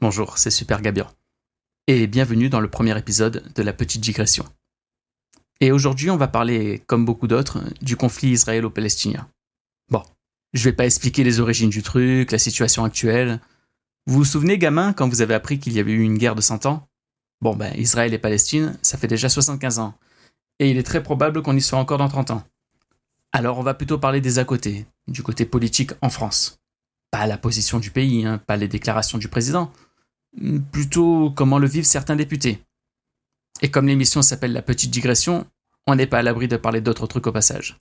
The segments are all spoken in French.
Bonjour, c'est Super Gabian. Et bienvenue dans le premier épisode de La Petite Digression. Et aujourd'hui, on va parler, comme beaucoup d'autres, du conflit israélo-palestinien. Bon, je vais pas expliquer les origines du truc, la situation actuelle. Vous vous souvenez, gamin, quand vous avez appris qu'il y avait eu une guerre de 100 ans? Bon, ben, Israël et Palestine, ça fait déjà 75 ans. Et il est très probable qu'on y soit encore dans 30 ans. Alors on va plutôt parler des à côté, du côté politique en France. Pas la position du pays, hein, pas les déclarations du président, plutôt comment le vivent certains députés. Et comme l'émission s'appelle La Petite Digression, on n'est pas à l'abri de parler d'autres trucs au passage.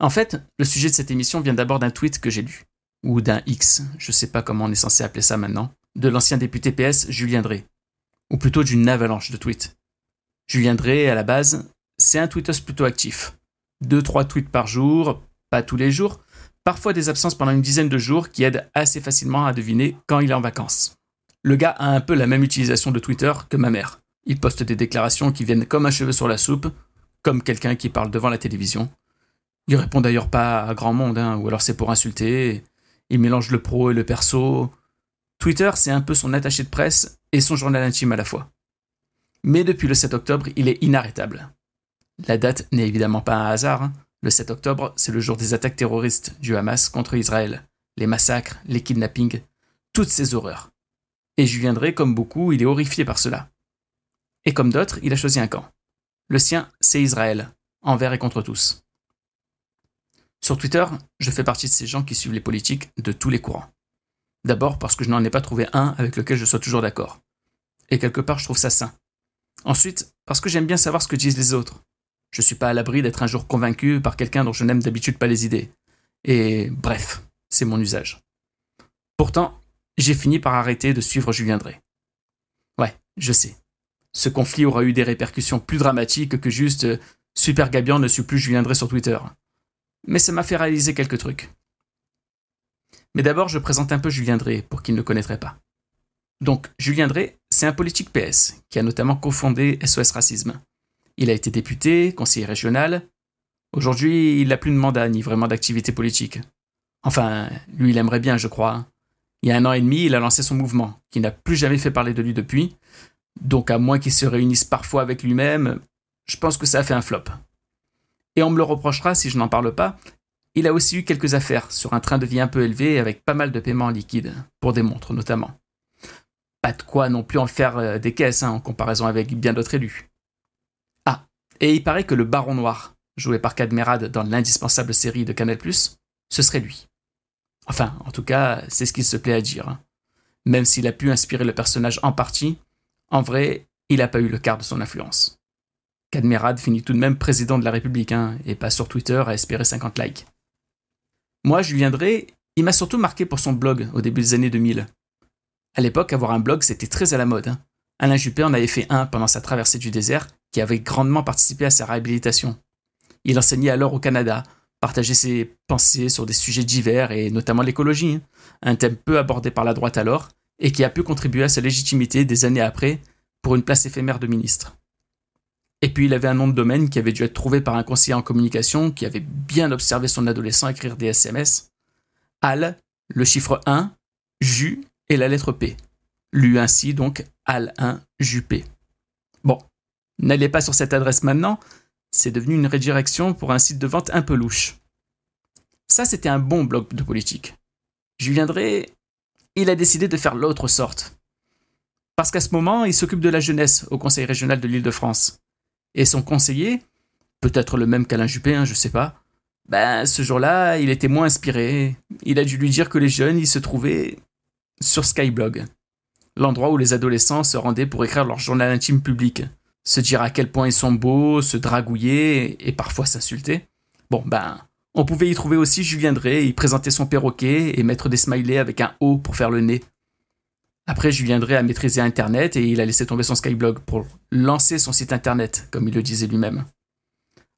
En fait, le sujet de cette émission vient d'abord d'un tweet que j'ai lu, ou d'un X, je sais pas comment on est censé appeler ça maintenant, de l'ancien député PS Julien Drey, ou plutôt d'une avalanche de tweets. Julien Drey, à la base, c'est un tweetos plutôt actif. Deux, trois tweets par jour, pas tous les jours, parfois des absences pendant une dizaine de jours qui aident assez facilement à deviner quand il est en vacances. Le gars a un peu la même utilisation de Twitter que ma mère. Il poste des déclarations qui viennent comme un cheveu sur la soupe, comme quelqu'un qui parle devant la télévision. Il répond d'ailleurs pas à grand monde, hein, ou alors c'est pour insulter. Il mélange le pro et le perso. Twitter, c'est un peu son attaché de presse et son journal intime à la fois. Mais depuis le 7 octobre, il est inarrêtable. La date n'est évidemment pas un hasard. Hein. Le 7 octobre, c'est le jour des attaques terroristes du Hamas contre Israël. Les massacres, les kidnappings, toutes ces horreurs. Et je viendrai, comme beaucoup, il est horrifié par cela. Et comme d'autres, il a choisi un camp. Le sien, c'est Israël, envers et contre tous. Sur Twitter, je fais partie de ces gens qui suivent les politiques de tous les courants. D'abord parce que je n'en ai pas trouvé un avec lequel je sois toujours d'accord. Et quelque part, je trouve ça sain. Ensuite, parce que j'aime bien savoir ce que disent les autres. Je suis pas à l'abri d'être un jour convaincu par quelqu'un dont je n'aime d'habitude pas les idées. Et bref, c'est mon usage. Pourtant, j'ai fini par arrêter de suivre Julien Drey. Ouais, je sais. Ce conflit aura eu des répercussions plus dramatiques que juste euh, Super Gabian ne suit plus Julien Drey sur Twitter. Mais ça m'a fait réaliser quelques trucs. Mais d'abord, je présente un peu Julien Drey pour qui ne le connaîtrait pas. Donc, Julien Drey, c'est un politique PS qui a notamment cofondé SOS Racisme. Il a été député, conseiller régional. Aujourd'hui, il n'a plus de mandat ni vraiment d'activité politique. Enfin, lui, il aimerait bien, je crois. Il y a un an et demi, il a lancé son mouvement, qui n'a plus jamais fait parler de lui depuis. Donc, à moins qu'il se réunisse parfois avec lui-même, je pense que ça a fait un flop. Et on me le reprochera si je n'en parle pas. Il a aussi eu quelques affaires sur un train de vie un peu élevé avec pas mal de paiements liquides, pour des montres notamment. Pas de quoi non plus en faire euh, des caisses hein, en comparaison avec bien d'autres élus. Ah, et il paraît que le Baron Noir, joué par Cadmerade dans l'indispensable série de Canal+, ce serait lui. Enfin, en tout cas, c'est ce qu'il se plaît à dire. Hein. Même s'il a pu inspirer le personnage en partie, en vrai, il n'a pas eu le quart de son influence. Cadmerade finit tout de même président de la République, hein, et pas sur Twitter à espérer 50 likes. Moi, je viendrai, il m'a surtout marqué pour son blog au début des années 2000. À l'époque, avoir un blog, c'était très à la mode. Hein. Alain Juppé en avait fait un pendant sa traversée du désert, qui avait grandement participé à sa réhabilitation. Il enseignait alors au Canada, partageait ses pensées sur des sujets divers et notamment l'écologie, hein. un thème peu abordé par la droite alors, et qui a pu contribuer à sa légitimité des années après pour une place éphémère de ministre. Et puis il avait un nom de domaine qui avait dû être trouvé par un conseiller en communication qui avait bien observé son adolescent écrire des SMS. Al, le chiffre 1, Ju et la lettre P. Lu ainsi donc Al 1 Juppé. Bon, n'allez pas sur cette adresse maintenant, c'est devenu une redirection pour un site de vente un peu louche. Ça, c'était un bon blog de politique. Julien Drey, il a décidé de faire l'autre sorte. Parce qu'à ce moment, il s'occupe de la jeunesse au Conseil régional de l'Île-de-France. Et son conseiller, peut-être le même qu'Alain Juppé, hein, je sais pas, ben ce jour-là, il était moins inspiré. Il a dû lui dire que les jeunes, ils se trouvaient sur Skyblog, l'endroit où les adolescents se rendaient pour écrire leur journal intime public se dire à quel point ils sont beaux, se dragouiller et parfois s'insulter. Bon, ben, on pouvait y trouver aussi Julien Drey, y présenter son perroquet et mettre des smileys avec un O pour faire le nez. Après, Julien Drey a maîtrisé Internet et il a laissé tomber son Skyblog pour lancer son site Internet, comme il le disait lui-même.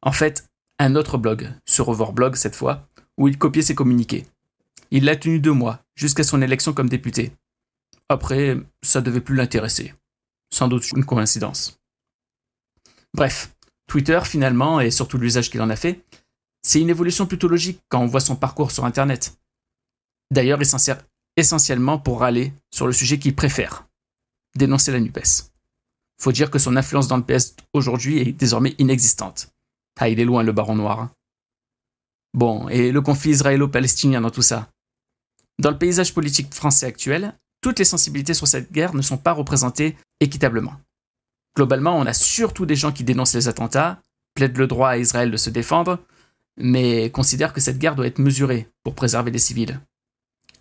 En fait, un autre blog, ce Blog cette fois, où il copiait ses communiqués. Il l'a tenu deux mois, jusqu'à son élection comme député. Après, ça devait plus l'intéresser. Sans doute une coïncidence. Bref, Twitter finalement, et surtout l'usage qu'il en a fait, c'est une évolution plutôt logique quand on voit son parcours sur Internet. D'ailleurs, il s'en sert essentiellement pour râler sur le sujet qu'il préfère, dénoncer la NUPES. Faut dire que son influence dans le PS aujourd'hui est désormais inexistante. Ah, il est loin le baron noir. Bon, et le conflit israélo-palestinien dans tout ça? Dans le paysage politique français actuel, toutes les sensibilités sur cette guerre ne sont pas représentées équitablement. Globalement, on a surtout des gens qui dénoncent les attentats, plaident le droit à Israël de se défendre, mais considèrent que cette guerre doit être mesurée pour préserver les civils.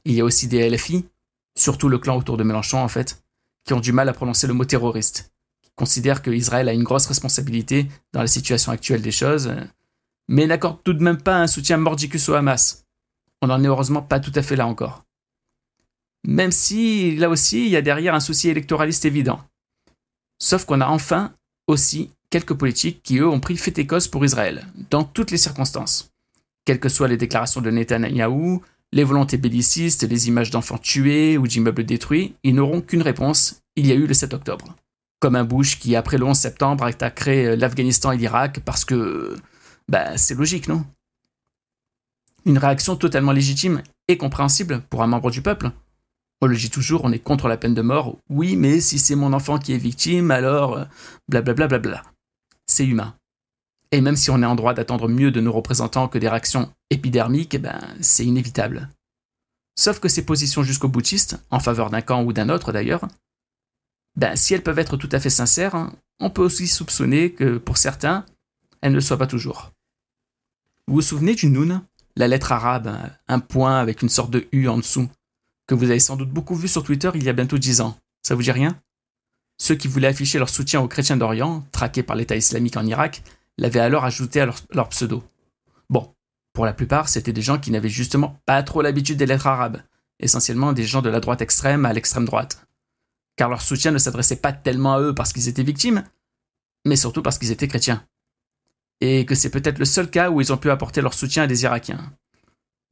Il y a aussi des LFI, surtout le clan autour de Mélenchon en fait, qui ont du mal à prononcer le mot terroriste, qui considèrent que Israël a une grosse responsabilité dans la situation actuelle des choses, mais n'accordent tout de même pas un soutien mordicus au Hamas. On n'en est heureusement pas tout à fait là encore. Même si, là aussi, il y a derrière un souci électoraliste évident. Sauf qu'on a enfin aussi quelques politiques qui, eux, ont pris fait et cause pour Israël, dans toutes les circonstances. Quelles que soient les déclarations de Netanyahou, les volontés bellicistes, les images d'enfants tués ou d'immeubles détruits, ils n'auront qu'une réponse, il y a eu le 7 octobre. Comme un Bush qui, après le 11 septembre, a créé l'Afghanistan et l'Irak parce que... Bah, c'est logique, non? Une réaction totalement légitime et compréhensible pour un membre du peuple. On le dit toujours, on est contre la peine de mort. Oui, mais si c'est mon enfant qui est victime, alors... Blablabla. Bla bla bla c'est humain. Et même si on est en droit d'attendre mieux de nos représentants que des réactions épidermiques, eh ben, c'est inévitable. Sauf que ces positions jusqu'au boutiste, en faveur d'un camp ou d'un autre d'ailleurs, ben, si elles peuvent être tout à fait sincères, on peut aussi soupçonner que, pour certains, elles ne le soient pas toujours. Vous vous souvenez du Noun, la lettre arabe, un point avec une sorte de U en dessous, que vous avez sans doute beaucoup vu sur Twitter il y a bientôt dix ans Ça vous dit rien? Ceux qui voulaient afficher leur soutien aux chrétiens d'Orient, traqués par l'État islamique en Irak, l'avaient alors ajouté à leur, pseudo. Bon, pour la plupart, c'était des gens qui n'avaient justement pas trop l'habitude des lettres arabes, essentiellement des gens de la droite extrême à l'extrême droite. Car leur soutien ne s'adressait pas tellement à eux parce qu'ils étaient victimes, mais surtout parce qu'ils étaient chrétiens. Et que c'est peut-être le seul cas où ils ont pu apporter leur soutien à des Irakiens.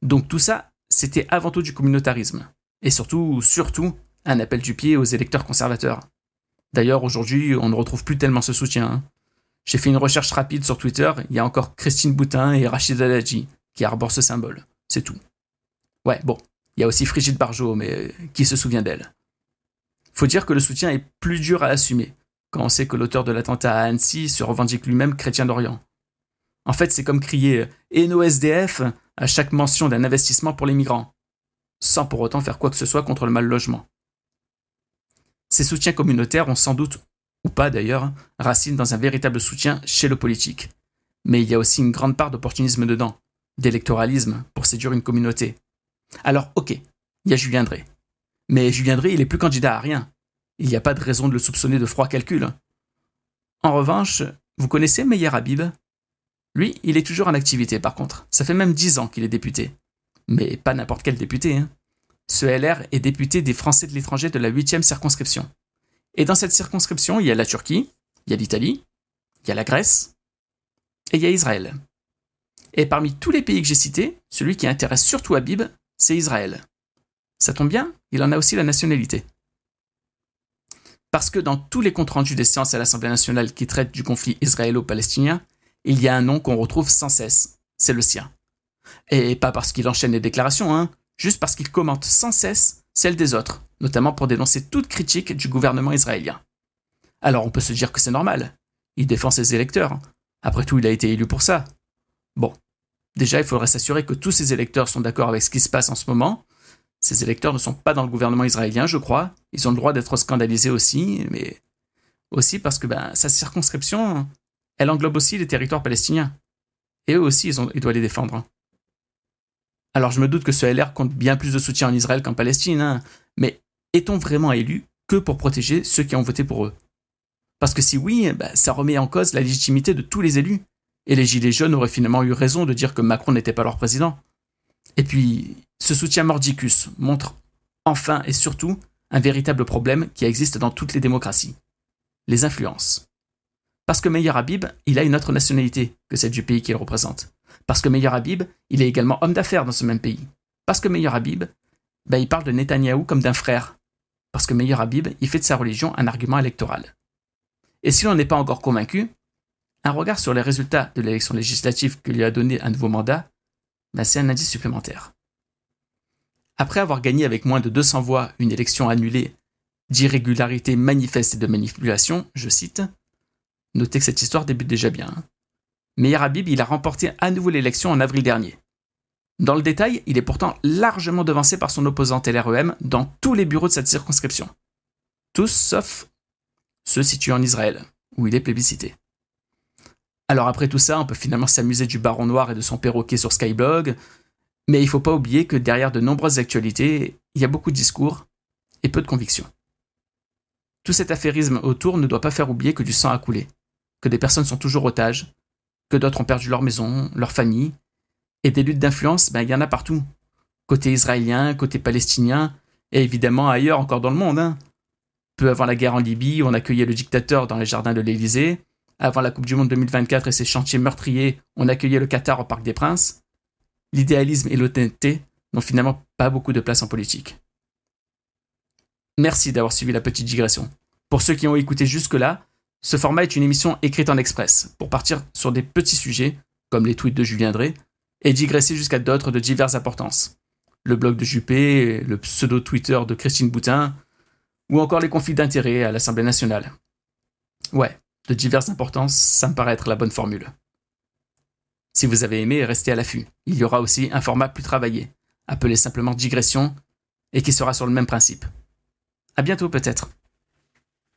Donc tout ça, c'était avant tout du communautarisme. Et surtout, surtout, un appel du pied aux électeurs conservateurs. D'ailleurs, aujourd'hui, on ne retrouve plus tellement ce soutien. Hein. J'ai fait une recherche rapide sur Twitter, il y a encore Christine Boutin et Rachid Aladji qui arborent ce symbole. C'est tout. Ouais, bon, il y a aussi Frigide Barjot, mais qui se souvient d'elle Faut dire que le soutien est plus dur à assumer, quand on sait que l'auteur de l'attentat à Annecy se revendique lui-même chrétien d'Orient. En fait, c'est comme crier Et nos SDF à chaque mention d'un investissement pour les migrants, sans pour autant faire quoi que ce soit contre le mal logement. Ces soutiens communautaires ont sans doute, ou pas d'ailleurs, racine dans un véritable soutien chez le politique. Mais il y a aussi une grande part d'opportunisme dedans, d'électoralisme pour séduire une communauté. Alors ok, il y a Julien Drey. Mais Julien Drey, il est plus candidat à rien. Il n'y a pas de raison de le soupçonner de froid calcul. En revanche, vous connaissez Meyer Habib? Lui, il est toujours en activité par contre. Ça fait même dix ans qu'il est député. Mais pas n'importe quel député. Hein. Ce LR est député des Français de l'étranger de la 8e circonscription. Et dans cette circonscription, il y a la Turquie, il y a l'Italie, il y a la Grèce et il y a Israël. Et parmi tous les pays que j'ai cités, celui qui intéresse surtout Habib, c'est Israël. Ça tombe bien, il en a aussi la nationalité. Parce que dans tous les comptes rendus des séances à l'Assemblée nationale qui traitent du conflit israélo-palestinien, il y a un nom qu'on retrouve sans cesse, c'est le sien. Et pas parce qu'il enchaîne les déclarations, hein, juste parce qu'il commente sans cesse celles des autres, notamment pour dénoncer toute critique du gouvernement israélien. Alors on peut se dire que c'est normal. Il défend ses électeurs. Après tout, il a été élu pour ça. Bon. Déjà, il faudrait s'assurer que tous ses électeurs sont d'accord avec ce qui se passe en ce moment. Ces électeurs ne sont pas dans le gouvernement israélien, je crois. Ils ont le droit d'être scandalisés aussi, mais aussi parce que ben, sa circonscription, elle englobe aussi les territoires palestiniens. Et eux aussi, ils, ont, ils doivent les défendre. Alors je me doute que ce LR compte bien plus de soutien en Israël qu'en Palestine, hein. mais est-on vraiment élu que pour protéger ceux qui ont voté pour eux? Parce que si oui, bah, ça remet en cause la légitimité de tous les élus. Et les Gilets jaunes auraient finalement eu raison de dire que Macron n'était pas leur président. Et puis, ce soutien mordicus montre enfin et surtout un véritable problème qui existe dans toutes les démocraties. Les influences. Parce que Meyer Habib, il a une autre nationalité que celle du pays qu'il représente. Parce que Meyer Habib, il est également homme d'affaires dans ce même pays. Parce que Meyer Habib, ben, il parle de Netanyahou comme d'un frère. Parce que Meyer Habib, il fait de sa religion un argument électoral. Et si l'on n'est pas encore convaincu, un regard sur les résultats de l'élection législative que lui a donné un nouveau mandat, ben, c'est un indice supplémentaire. Après avoir gagné avec moins de 200 voix une élection annulée d'irrégularité manifeste et de manipulation, je cite, notez que cette histoire débute déjà bien. Hein. Meir Habib, il a remporté à nouveau l'élection en avril dernier. Dans le détail, il est pourtant largement devancé par son opposant LREM dans tous les bureaux de cette circonscription. Tous sauf ceux situés en Israël, où il est plébiscité. Alors après tout ça, on peut finalement s'amuser du baron noir et de son perroquet sur Skyblog, mais il ne faut pas oublier que derrière de nombreuses actualités, il y a beaucoup de discours et peu de convictions. Tout cet affairisme autour ne doit pas faire oublier que du sang a coulé, que des personnes sont toujours otages, que d'autres ont perdu leur maison, leur famille, et des luttes d'influence, ben, il y en a partout. Côté israélien, côté palestinien, et évidemment ailleurs encore dans le monde. Hein. Peu avant la guerre en Libye, on accueillait le dictateur dans les jardins de l'Élysée. Avant la Coupe du Monde 2024 et ses chantiers meurtriers, on accueillait le Qatar au Parc des Princes l'idéalisme et l'honnêteté n'ont finalement pas beaucoup de place en politique. Merci d'avoir suivi la petite digression. Pour ceux qui ont écouté jusque-là, ce format est une émission écrite en express, pour partir sur des petits sujets, comme les tweets de Julien Drey, et digresser jusqu'à d'autres de diverses importances. Le blog de Juppé, le pseudo-Twitter de Christine Boutin, ou encore les conflits d'intérêts à l'Assemblée nationale. Ouais, de diverses importances, ça me paraît être la bonne formule. Si vous avez aimé, restez à l'affût. Il y aura aussi un format plus travaillé, appelé simplement digression, et qui sera sur le même principe. À bientôt peut-être.